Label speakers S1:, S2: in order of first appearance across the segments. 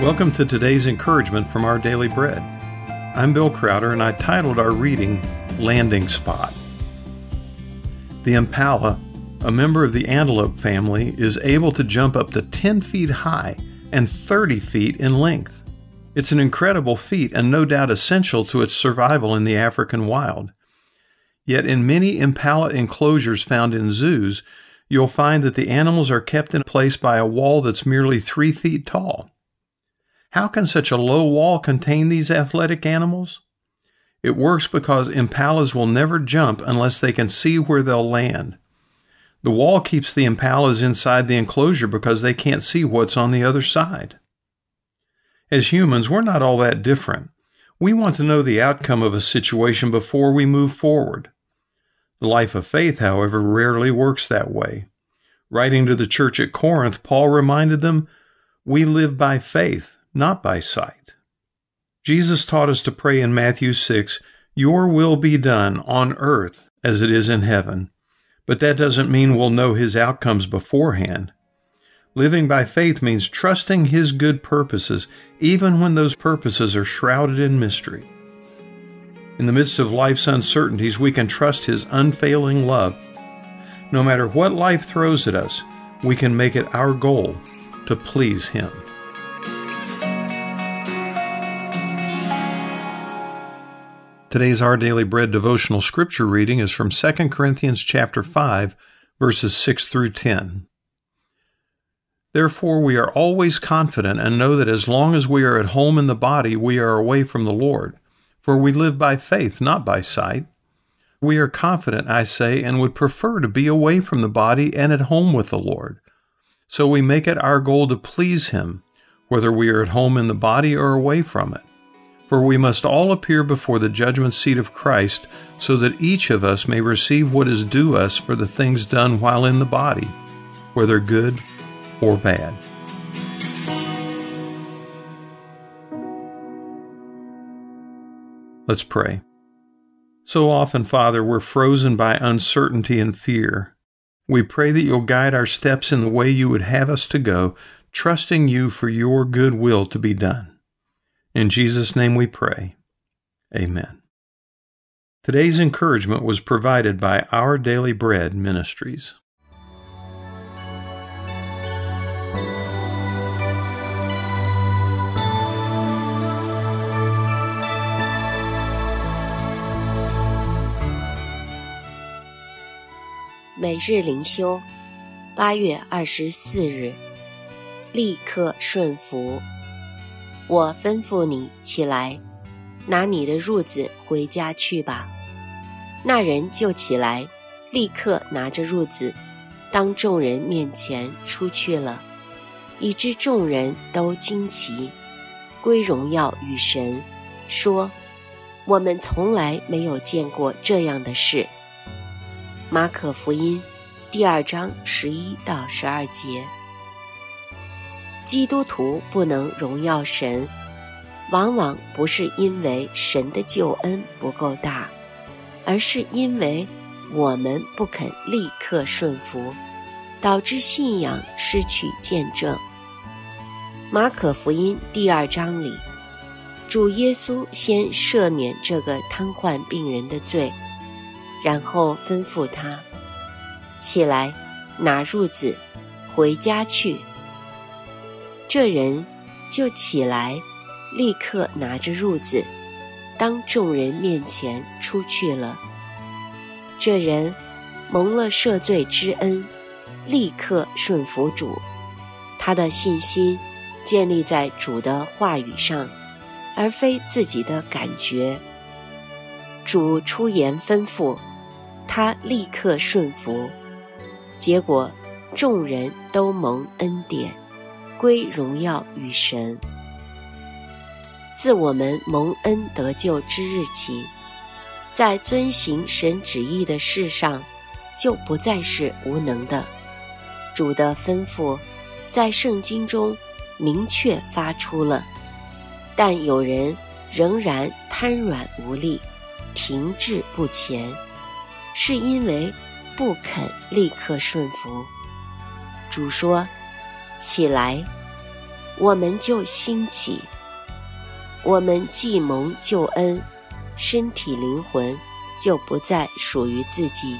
S1: Welcome to today's encouragement from Our Daily Bread. I'm Bill Crowder, and I titled our reading Landing Spot. The impala, a member of the antelope family, is able to jump up to 10 feet high and 30 feet in length. It's an incredible feat and no doubt essential to its survival in the African wild. Yet, in many impala enclosures found in zoos, you'll find that the animals are kept in place by a wall that's merely three feet tall. How can such a low wall contain these athletic animals? It works because impalas will never jump unless they can see where they'll land. The wall keeps the impalas inside the enclosure because they can't see what's on the other side. As humans, we're not all that different. We want to know the outcome of a situation before we move forward. The life of faith, however, rarely works that way. Writing to the church at Corinth, Paul reminded them, We live by faith, not by sight. Jesus taught us to pray in Matthew 6, Your will be done on earth as it is in heaven. But that doesn't mean we'll know his outcomes beforehand. Living by faith means trusting His good purposes, even when those purposes are shrouded in mystery. In the midst of life's uncertainties, we can trust His unfailing love. No matter what life throws at us, we can make it our goal to please Him. Today's Our Daily Bread devotional scripture reading is from 2 Corinthians chapter 5, verses 6 through 10. Therefore, we are always confident and know that as long as we are at home in the body, we are away from the Lord. For we live by faith, not by sight. We are confident, I say, and would prefer to be away from the body and at home with the Lord. So we make it our goal to please Him, whether we are at home in the body or away from it. For we must all appear before the judgment seat of Christ, so that each of us may receive what is due us for the things done while in the body, whether good or bad. Let's pray. So often, Father, we're frozen by uncertainty and fear. We pray that you'll guide our steps in the way you would have us to go, trusting you for your good will to be done. In Jesus' name we pray. Amen. Today's encouragement was provided by Our Daily Bread Ministries.
S2: 每日灵修，八月二十四日，立刻顺服。 我吩咐你起来，拿你的褥子回家去吧。那人就起来，立刻拿着褥子，当众人面前出去了，以致众人都惊奇，归荣耀与神，说：我们从来没有见过这样的事。马可福音第二章十一到十二节，基督徒不能荣耀神，往往不是因为神的救恩不够大，而是因为我们不肯立刻顺服，导致信仰失去见证。马可福音第二章里，主耶稣先赦免这个瘫痪病人的罪。然后吩咐他起来，拿褥子回家去。这人就起来，立刻拿着褥子，当众人面前出去了。这人蒙了赦罪之恩，立刻顺服主。他的信心建立在主的话语上，而非自己的感觉。主出言吩咐。他立刻顺服，结果众人都蒙恩典，归荣耀与神。自我们蒙恩得救之日起，在遵行神旨意的事上，就不再是无能的。主的吩咐在圣经中明确发出了，但有人仍然瘫软无力，停滞不前。是因为不肯立刻顺服。主说：“起来，我们就兴起。我们既蒙救恩，身体灵魂就不再属于自己，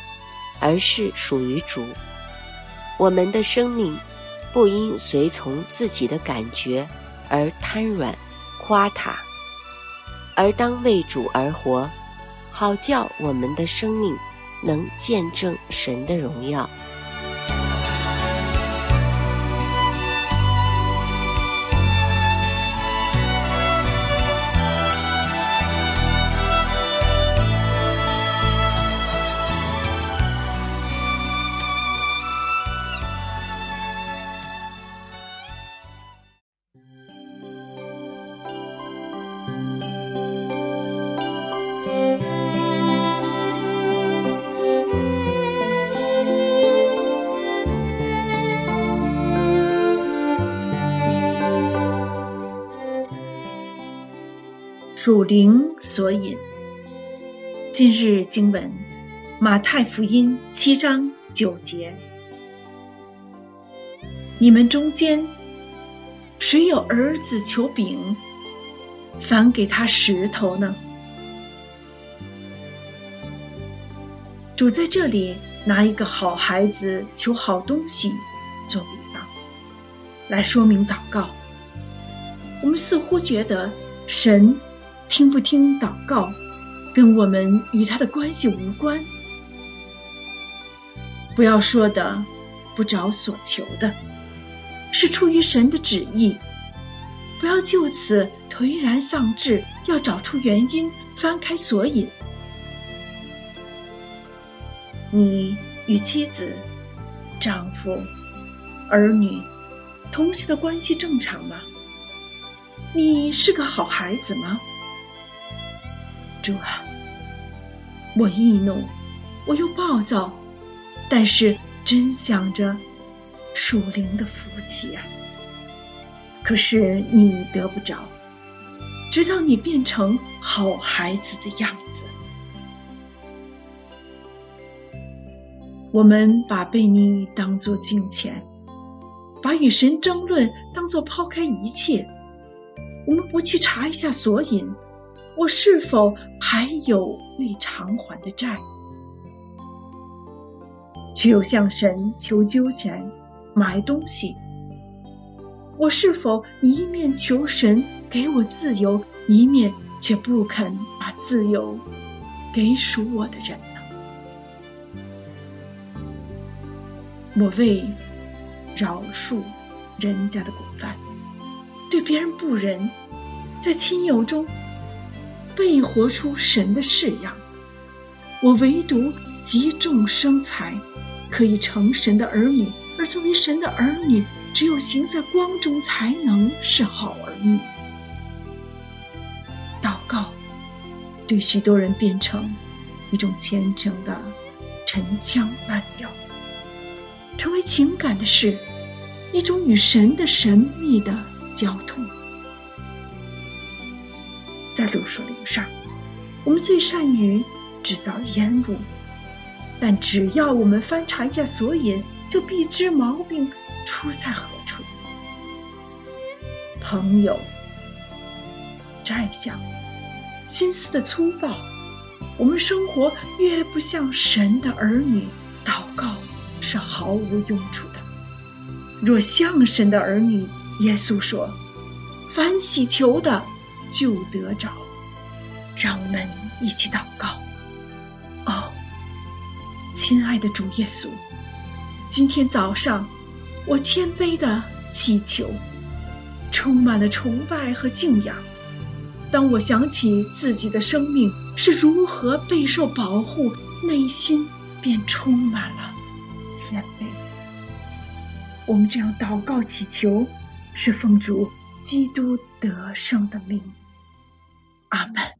S2: 而是属于主。我们的生命不应随从自己的感觉而瘫软、垮塌，而当为主而活，好叫我们的生命能见证神的荣耀。
S3: 属灵所引。今日经文：马太福音七章九节。你们中间谁有儿子求饼，反给他石头呢？主在这里拿一个好孩子求好东西做比方，来说明祷告。我们似乎觉得神。听不听祷告，跟我们与他的关系无关。不要说的不着所求的，是出于神的旨意。不要就此颓然丧志，要找出原因，翻开索引。你与妻子、丈夫、儿女、同学的关系正常吗？你是个好孩子吗？主啊，我易怒，我又暴躁，但是真想着属灵的福气啊！可是你得不着，直到你变成好孩子的样子。我们把被你当作金钱，把与神争论当作抛开一切。我们不去查一下索引。我是否还有未偿还的债？却又向神求救钱买东西？我是否一面求神给我自由，一面却不肯把自由给属我的人呢？我为饶恕人家的过犯，对别人不仁，在亲友中。未活出神的式样，我唯独集众生财，可以成神的儿女。而作为神的儿女，只有行在光中，才能是好儿女。祷告对许多人变成一种虔诚的陈腔滥调，成为情感的事，一种与神的神秘的交通。在路树林上，我们最善于制造烟雾，但只要我们翻查一下索引，就必知毛病出在何处。朋友，摘相，心思的粗暴，我们生活越不像神的儿女，祷告是毫无用处的。若像神的儿女，耶稣说：“凡喜求的。”就得着，让我们一起祷告。哦，亲爱的主耶稣，今天早上我谦卑的祈求，充满了崇拜和敬仰。当我想起自己的生命是如何备受保护，内心便充满了谦卑。我们这样祷告祈求，是奉主基督得胜的名。阿门。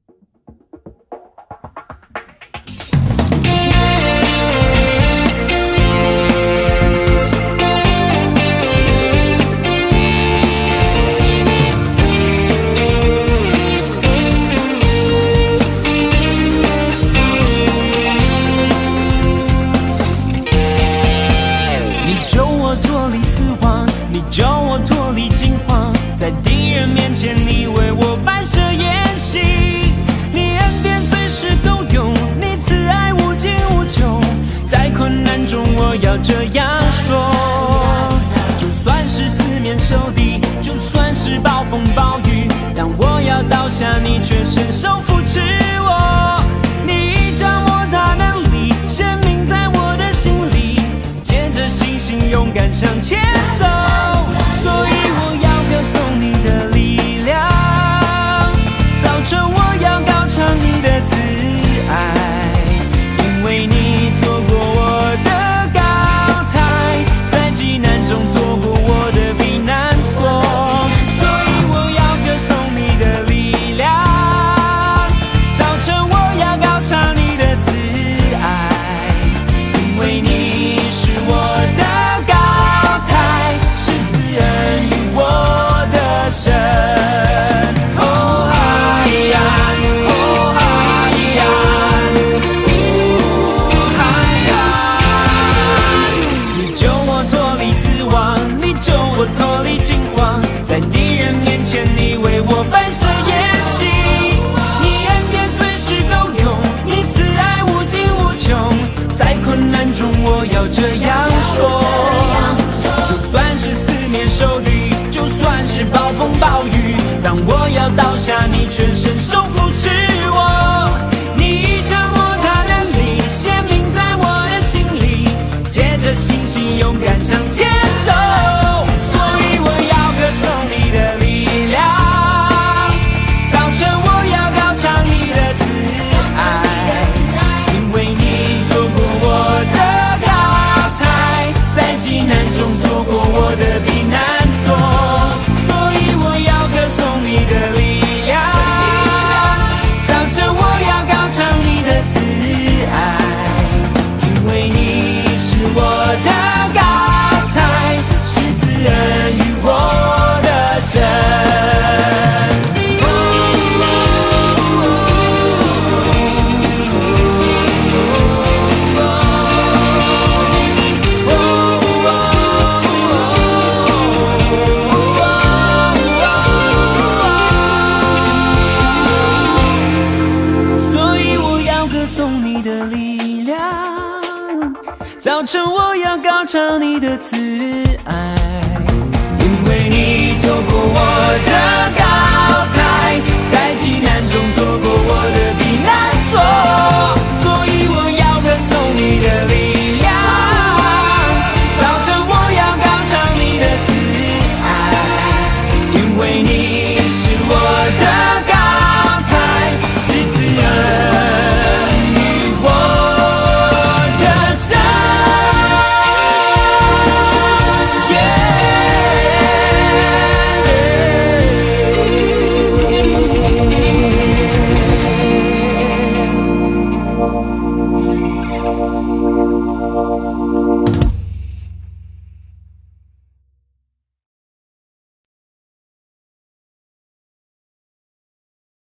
S4: 困难中，我要这样说：就算是四面受敌，就算是暴风暴雨，当我要倒下，你却伸手扶持我。你将我大能力鲜明在我的心里，牵着星星，勇敢向前。我倒下，你全身受扶持。你的自